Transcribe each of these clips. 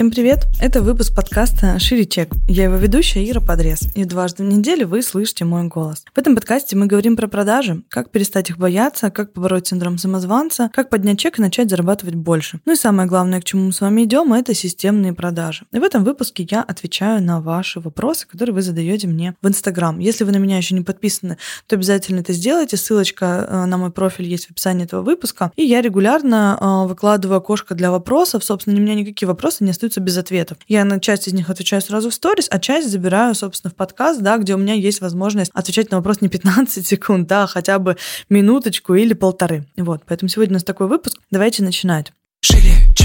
Всем привет! Это выпуск подкаста «Шире чек». Я его ведущая Ира Подрез, и дважды в неделю вы слышите мой голос. В этом подкасте мы говорим про продажи, как перестать их бояться, как побороть синдром самозванца, как поднять чек и начать зарабатывать больше. Ну и самое главное, к чему мы с вами идем, это системные продажи. И в этом выпуске я отвечаю на ваши вопросы, которые вы задаете мне в Инстаграм. Если вы на меня еще не подписаны, то обязательно это сделайте. Ссылочка э, на мой профиль есть в описании этого выпуска. И я регулярно э, выкладываю окошко для вопросов. Собственно, у меня никакие вопросы не остаются без ответов. Я на часть из них отвечаю сразу в сторис, а часть забираю, собственно, в подкаст, да, где у меня есть возможность отвечать на вопрос не 15 секунд, да, а хотя бы минуточку или полторы. Вот, поэтому сегодня у нас такой выпуск. Давайте начинать. Чек.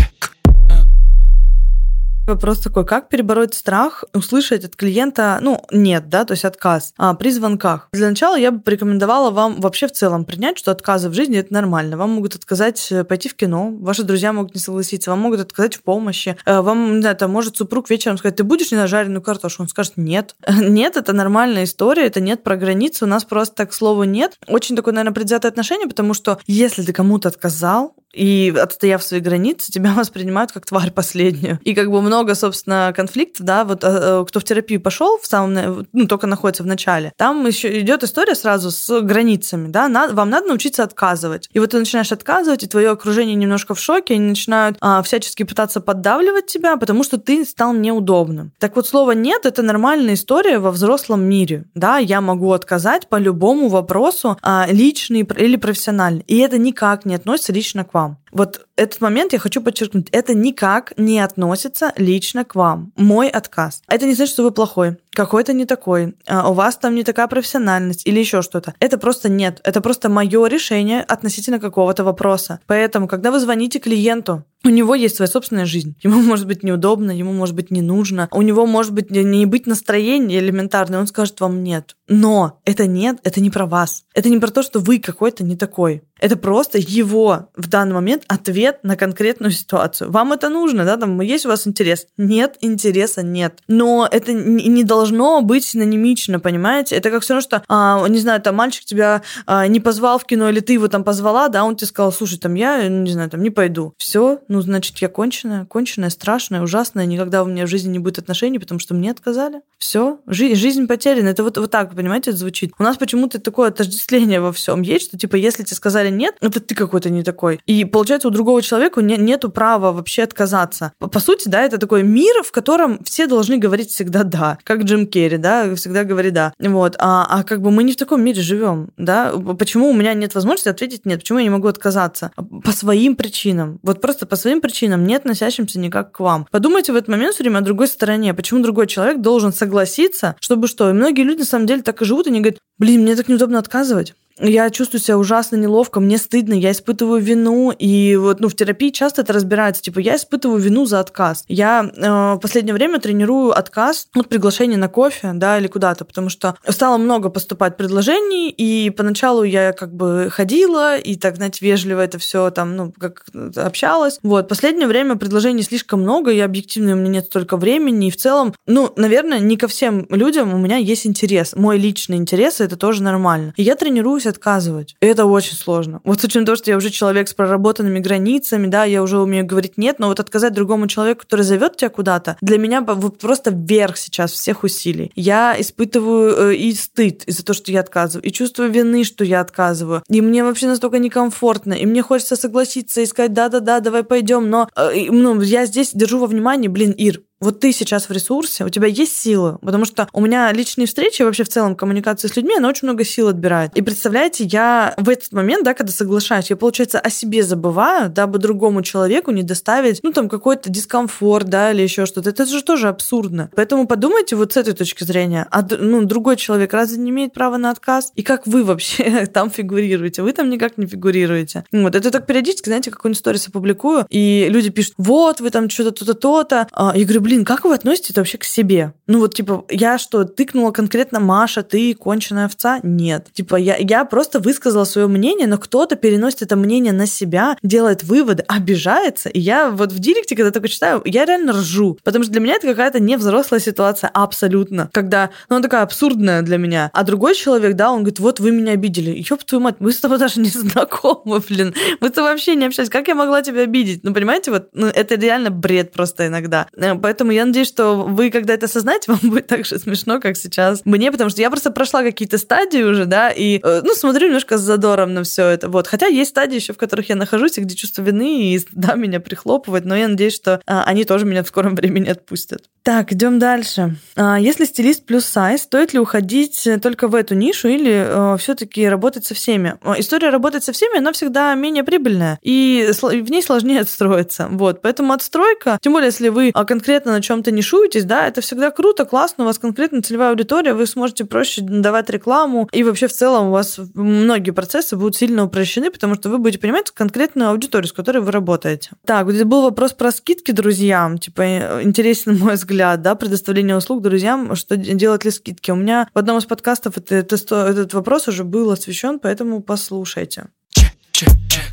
Вопрос такой, как перебороть страх услышать от клиента, ну, нет, да, то есть отказ а, при звонках. Для начала я бы порекомендовала вам вообще в целом принять, что отказы в жизни это нормально. Вам могут отказать э, пойти в кино, ваши друзья могут не согласиться, вам могут отказать в помощи, э, вам, не знаю, там может супруг вечером сказать, ты будешь не на жареную картошку? Он скажет, нет. Нет, это нормальная история, это нет про границы, у нас просто так слова нет. Очень такое, наверное, предвзятое отношение, потому что если ты кому-то отказал, и отстояв свои границы, тебя воспринимают как тварь последнюю. И как бы много, собственно, конфликтов, да, вот э, кто в терапию пошел в самом, ну, только находится в начале, там еще идет история сразу с границами, да, вам надо научиться отказывать. И вот ты начинаешь отказывать, и твое окружение немножко в шоке, они начинают а, всячески пытаться поддавливать тебя, потому что ты стал неудобным. Так вот, слово «нет» — это нормальная история во взрослом мире, да, я могу отказать по любому вопросу, а, личный или профессиональный, и это никак не относится лично к вам. Вот этот момент я хочу подчеркнуть. Это никак не относится лично к вам. Мой отказ. Это не значит, что вы плохой, какой-то не такой, а у вас там не такая профессиональность или еще что-то. Это просто нет. Это просто мое решение относительно какого-то вопроса. Поэтому, когда вы звоните клиенту, у него есть своя собственная жизнь. Ему может быть неудобно, ему может быть не нужно. У него может быть не быть настроения элементарное. Он скажет вам нет. Но это нет, это не про вас. Это не про то, что вы какой-то не такой. Это просто его в данный момент ответ на конкретную ситуацию. Вам это нужно, да? Там есть у вас интерес? Нет, интереса нет. Но это не должно быть синонимично, понимаете? Это как все равно, что, а, не знаю, там мальчик тебя а, не позвал в кино, или ты его там позвала, да, он тебе сказал, слушай, там я, не знаю, там не пойду. Все, ну, значит, я конченая, конченая, страшная, ужасная, никогда у меня в жизни не будет отношений, потому что мне отказали. Все, жизнь, жизнь потеряна. Это вот, вот так, понимаете, это звучит. У нас почему-то такое отождествление во всем есть, что, типа, если тебе сказали нет, это ты какой-то не такой. И получается, у другого человека не, нету права вообще отказаться. По, по сути, да, это такой мир, в котором все должны говорить всегда да. Как Джим Керри, да, всегда говорит да. Вот. А, а как бы мы не в таком мире живем, да. Почему у меня нет возможности ответить нет? Почему я не могу отказаться? По своим причинам. Вот просто по своим причинам, не относящимся никак к вам. Подумайте в этот момент все время о другой стороне. Почему другой человек должен согласиться, чтобы что? И многие люди на самом деле так и живут, и они говорят, блин, мне так неудобно отказывать я чувствую себя ужасно неловко, мне стыдно, я испытываю вину, и вот, ну, в терапии часто это разбирается, типа, я испытываю вину за отказ. Я э, в последнее время тренирую отказ от приглашения на кофе, да, или куда-то, потому что стало много поступать предложений, и поначалу я как бы ходила, и так, знаете, вежливо это все там, ну, как общалась. Вот, последнее время предложений слишком много, и объективно у меня нет столько времени, и в целом, ну, наверное, не ко всем людям у меня есть интерес. Мой личный интерес, это тоже нормально. И я тренируюсь научилась отказывать. И это очень сложно. Вот с учетом того, что я уже человек с проработанными границами, да, я уже умею говорить нет, но вот отказать другому человеку, который зовет тебя куда-то, для меня просто вверх сейчас всех усилий. Я испытываю э, и стыд из-за того, что я отказываю, и чувство вины, что я отказываю. И мне вообще настолько некомфортно, и мне хочется согласиться и сказать, да-да-да, давай пойдем, но э, ну, я здесь держу во внимании, блин, Ир, вот ты сейчас в ресурсе, у тебя есть силы, потому что у меня личные встречи, вообще в целом коммуникация с людьми, она очень много сил отбирает. И представляете, я в этот момент, да, когда соглашаюсь, я, получается, о себе забываю, дабы другому человеку не доставить, ну, там, какой-то дискомфорт, да, или еще что-то. Это же тоже абсурдно. Поэтому подумайте вот с этой точки зрения. А, ну, другой человек разве не имеет права на отказ? И как вы вообще там фигурируете? Вы там никак не фигурируете. Вот, это так периодически, знаете, какую-нибудь сторис опубликую, и люди пишут, вот, вы там что-то то-то, то-то. А, я говорю, блин, как вы относитесь вообще к себе? Ну вот, типа, я что, тыкнула конкретно Маша, ты конченая овца? Нет. Типа, я, я просто высказала свое мнение, но кто-то переносит это мнение на себя, делает выводы, обижается. И я вот в директе, когда только читаю, я реально ржу. Потому что для меня это какая-то невзрослая ситуация абсолютно. Когда, ну, она такая абсурдная для меня. А другой человек, да, он говорит, вот вы меня обидели. Ёб твою мать, мы с тобой даже не знакомы, блин. Мы-то вообще не общались. Как я могла тебя обидеть? Ну, понимаете, вот ну, это реально бред просто иногда. Э, поэтому я надеюсь, что вы, когда это осознаете, вам будет так же смешно, как сейчас мне, потому что я просто прошла какие-то стадии уже, да, и, э, ну, смотрю немножко с задором на все это. Вот. Хотя есть стадии еще, в которых я нахожусь, и где чувство вины и да, меня прихлопывает, но я надеюсь, что а, они тоже меня в скором времени отпустят. Так, идем дальше. А, если стилист плюс сайз, стоит ли уходить только в эту нишу или а, э, все-таки работать со всеми? История работать со всеми, она всегда менее прибыльная, и в ней сложнее отстроиться. Вот, поэтому отстройка, тем более, если вы конкретно на чем-то нишуетесь, да, это всегда круто, классно, у вас конкретно целевая аудитория, вы сможете проще давать рекламу, и вообще в целом у вас многие процессы будут сильно упрощены, потому что вы будете понимать конкретную аудиторию, с которой вы работаете. Так, здесь был вопрос про скидки друзьям, типа э, интересен мой взгляд, да, предоставление услуг друзьям, что делать ли скидки. У меня в одном из подкастов это, это, этот вопрос уже был освещен, поэтому послушайте. Чек, чек, чек.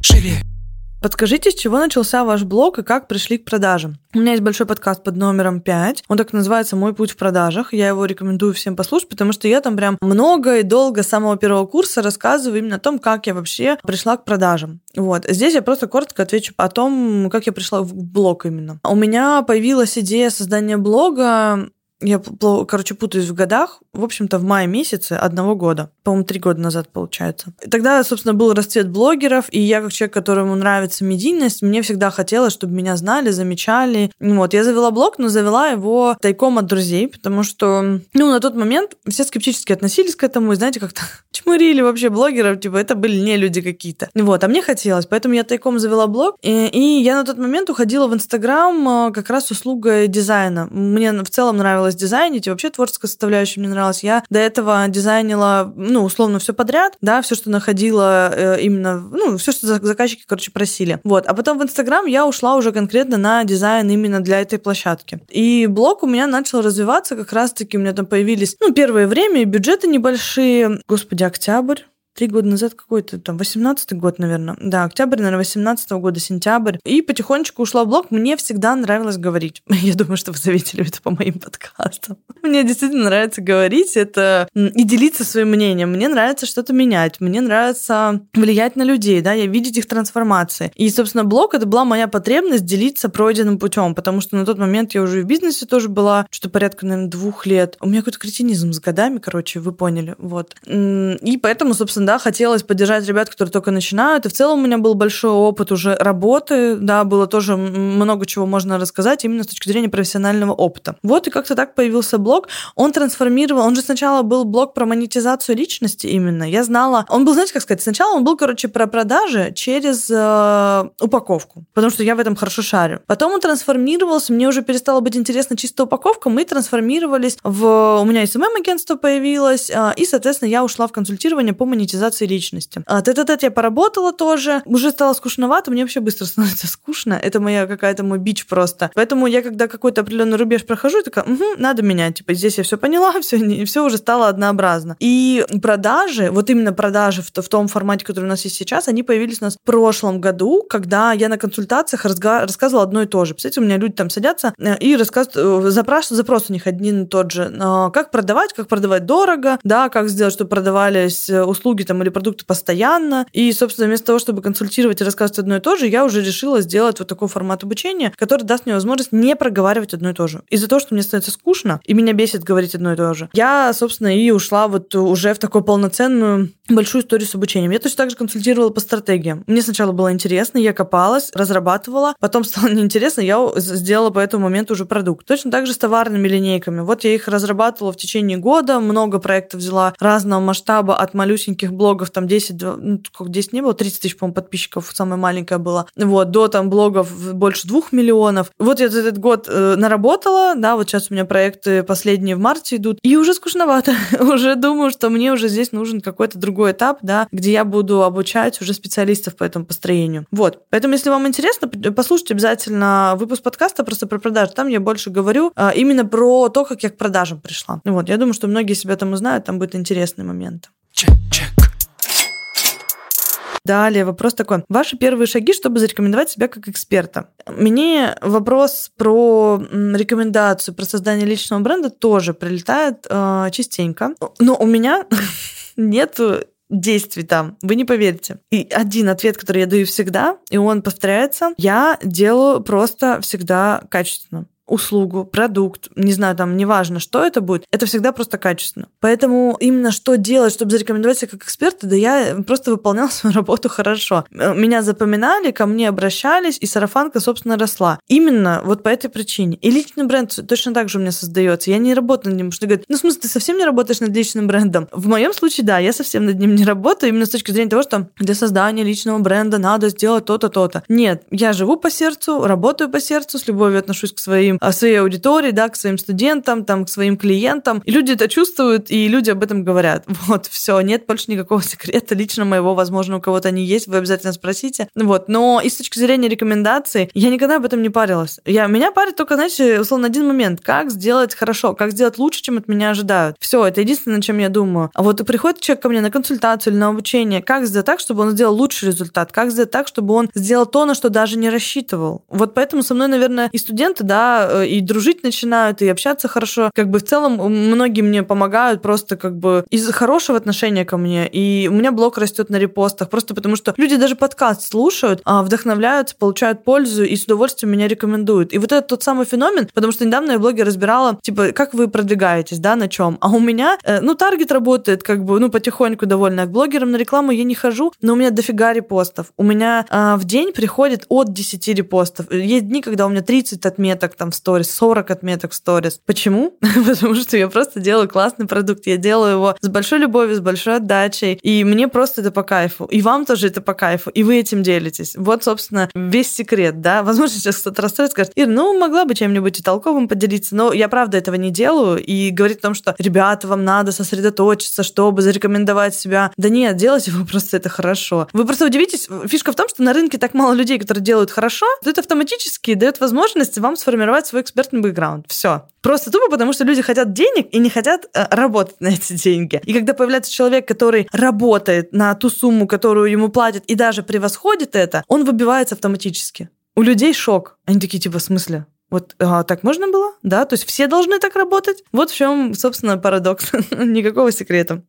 Живее. Подскажите, с чего начался ваш блог и как пришли к продажам? У меня есть большой подкаст под номером 5. Он так называется «Мой путь в продажах». Я его рекомендую всем послушать, потому что я там прям много и долго с самого первого курса рассказываю именно о том, как я вообще пришла к продажам. Вот. Здесь я просто коротко отвечу о том, как я пришла в блог именно. У меня появилась идея создания блога я, короче, путаюсь в годах. В общем-то, в мае месяце одного года. По-моему, три года назад, получается. И тогда, собственно, был расцвет блогеров, и я, как человек, которому нравится медийность, мне всегда хотелось, чтобы меня знали, замечали. Вот, я завела блог, но завела его тайком от друзей, потому что, ну, на тот момент все скептически относились к этому, и, знаете, как-то чмырили вообще блогеров, типа, это были не люди какие-то. Вот, а мне хотелось, поэтому я тайком завела блог, и, и я на тот момент уходила в Инстаграм как раз услугой дизайна. Мне в целом нравилось нравилось дизайнить, и вообще творческая составляющая мне нравилась. Я до этого дизайнила, ну, условно, все подряд, да, все, что находила э, именно, ну, все, что заказчики, короче, просили. Вот. А потом в Инстаграм я ушла уже конкретно на дизайн именно для этой площадки. И блог у меня начал развиваться как раз-таки, у меня там появились, ну, первое время, бюджеты небольшие. Господи, октябрь три года назад какой-то, там, 18 год, наверное. Да, октябрь, наверное, 18 года, сентябрь. И потихонечку ушла в блог. Мне всегда нравилось говорить. Я думаю, что вы заметили это по моим подкастам. Мне действительно нравится говорить это и делиться своим мнением. Мне нравится что-то менять. Мне нравится влиять на людей, да, я видеть их трансформации. И, собственно, блог это была моя потребность делиться пройденным путем, потому что на тот момент я уже в бизнесе тоже была, что-то порядка, наверное, двух лет. У меня какой-то кретинизм с годами, короче, вы поняли. Вот. И поэтому, собственно, да, хотелось поддержать ребят, которые только начинают. И в целом у меня был большой опыт уже работы, да, было тоже много чего можно рассказать именно с точки зрения профессионального опыта. Вот и как-то так появился блог. Он трансформировал, он же сначала был блог про монетизацию личности именно. Я знала, он был, знаете, как сказать, сначала он был, короче, про продажи через э, упаковку, потому что я в этом хорошо шарю. Потом он трансформировался, мне уже перестало быть интересно чисто упаковка, мы трансформировались в... У меня СММ-агентство появилось, э, и, соответственно, я ушла в консультирование по монетизации монетизации личности. А тет-а-тет я поработала тоже, уже стало скучновато, мне вообще быстро становится скучно, это моя какая-то мой бич просто. Поэтому я, когда какой-то определенный рубеж прохожу, такая, угу, надо менять, типа, здесь я все поняла, все, все уже стало однообразно. И продажи, вот именно продажи в, в том формате, который у нас есть сейчас, они появились у нас в прошлом году, когда я на консультациях разга- рассказывала одно и то же. Представляете, у меня люди там садятся э, и рассказывают, э, запрос, запрос у них один и тот же. Как продавать, как продавать дорого, да, как сделать, чтобы продавались э, услуги там или продукты постоянно. И, собственно, вместо того, чтобы консультировать и рассказывать одно и то же, я уже решила сделать вот такой формат обучения, который даст мне возможность не проговаривать одно и то же. Из-за того, что мне становится скучно, и меня бесит говорить одно и то же, я, собственно, и ушла вот уже в такую полноценную большую историю с обучением. Я точно так же консультировала по стратегиям. Мне сначала было интересно, я копалась, разрабатывала, потом стало неинтересно, я сделала по этому моменту уже продукт. Точно так же с товарными линейками. Вот я их разрабатывала в течение года, много проектов взяла разного масштаба, от малюсеньких блогов, там 10, ну, сколько 10 не было, 30 тысяч, по-моему, подписчиков, самая маленькая была, вот, до там блогов больше двух миллионов. Вот я за этот год э, наработала, да, вот сейчас у меня проекты последние в марте идут, и уже скучновато, уже думаю, что мне уже здесь нужен какой-то другой другой этап, да, где я буду обучать уже специалистов по этому построению. Вот. Поэтому, если вам интересно, послушайте обязательно выпуск подкаста просто про продажи. Там я больше говорю а, именно про то, как я к продажам пришла. Вот. Я думаю, что многие себя там узнают, там будет интересный момент. Чек, чек. Далее вопрос такой. Ваши первые шаги, чтобы зарекомендовать себя как эксперта. Мне вопрос про рекомендацию, про создание личного бренда тоже прилетает э, частенько. Но у меня нет действий там, вы не поверите. И один ответ, который я даю всегда, и он повторяется, я делаю просто всегда качественно услугу, продукт, не знаю, там, неважно, что это будет, это всегда просто качественно. Поэтому именно что делать, чтобы зарекомендовать себя как эксперта, да я просто выполняла свою работу хорошо. Меня запоминали, ко мне обращались, и сарафанка, собственно, росла. Именно вот по этой причине. И личный бренд точно так же у меня создается. Я не работаю над ним, потому что говорят, ну, в смысле, ты совсем не работаешь над личным брендом? В моем случае, да, я совсем над ним не работаю, именно с точки зрения того, что для создания личного бренда надо сделать то-то, то-то. Нет, я живу по сердцу, работаю по сердцу, с любовью отношусь к своим своей аудитории, да, к своим студентам, там, к своим клиентам. И люди это чувствуют, и люди об этом говорят. Вот, все, нет больше никакого секрета лично моего, возможно, у кого-то они есть, вы обязательно спросите. Вот, но и с точки зрения рекомендаций, я никогда об этом не парилась. Я, меня парит только, знаете, условно, один момент. Как сделать хорошо, как сделать лучше, чем от меня ожидают. Все, это единственное, чем я думаю. А вот приходит человек ко мне на консультацию или на обучение, как сделать так, чтобы он сделал лучший результат, как сделать так, чтобы он сделал то, на что даже не рассчитывал. Вот поэтому со мной, наверное, и студенты, да, Э, и дружить начинают, и общаться хорошо. Как бы в целом многие мне помогают просто как бы из хорошего отношения ко мне. И у меня блог растет на репостах, просто потому что люди даже подкаст слушают, а, вдохновляются, получают пользу и с удовольствием меня рекомендуют. И вот это тот самый феномен, потому что недавно я в блоге разбирала, типа, как вы продвигаетесь, да, на чем. А у меня, э, ну, таргет работает как бы, ну, потихоньку довольно. К блогерам на рекламу я не хожу, но у меня дофига репостов. У меня а, в день приходит от 10 репостов. Есть дни, когда у меня 30 отметок там в сторис, 40 отметок в сторис. Почему? Потому что я просто делаю классный продукт. Я делаю его с большой любовью, с большой отдачей. И мне просто это по кайфу. И вам тоже это по кайфу. И вы этим делитесь. Вот, собственно, весь секрет, да. Возможно, сейчас кто-то расстроится, скажет, Ир, ну, могла бы чем-нибудь и толковым поделиться, но я правда этого не делаю. И говорит о том, что, ребята, вам надо сосредоточиться, чтобы зарекомендовать себя. Да нет, делайте вы просто это хорошо. Вы просто удивитесь. Фишка в том, что на рынке так мало людей, которые делают хорошо, то это автоматически дает возможность вам сформировать свой экспертный бэкграунд. Все. Просто тупо, потому что люди хотят денег и не хотят э, работать на эти деньги. И когда появляется человек, который работает на ту сумму, которую ему платят, и даже превосходит это, он выбивается автоматически. У людей шок. Они такие, типа, в смысле? Вот а, так можно было? Да, то есть все должны так работать? Вот в чем, собственно, парадокс. Никакого секрета.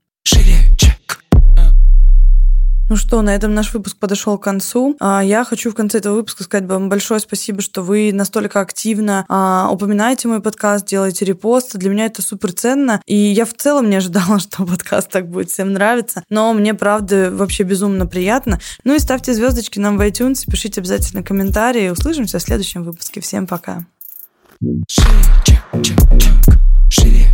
Ну что, на этом наш выпуск подошел к концу. А, я хочу в конце этого выпуска сказать вам большое спасибо, что вы настолько активно а, упоминаете мой подкаст, делаете репосты. Для меня это супер ценно. И я в целом не ожидала, что подкаст так будет всем нравиться. Но мне, правда, вообще безумно приятно. Ну и ставьте звездочки нам в iTunes, пишите обязательно комментарии. Услышимся в следующем выпуске. Всем пока. Шире.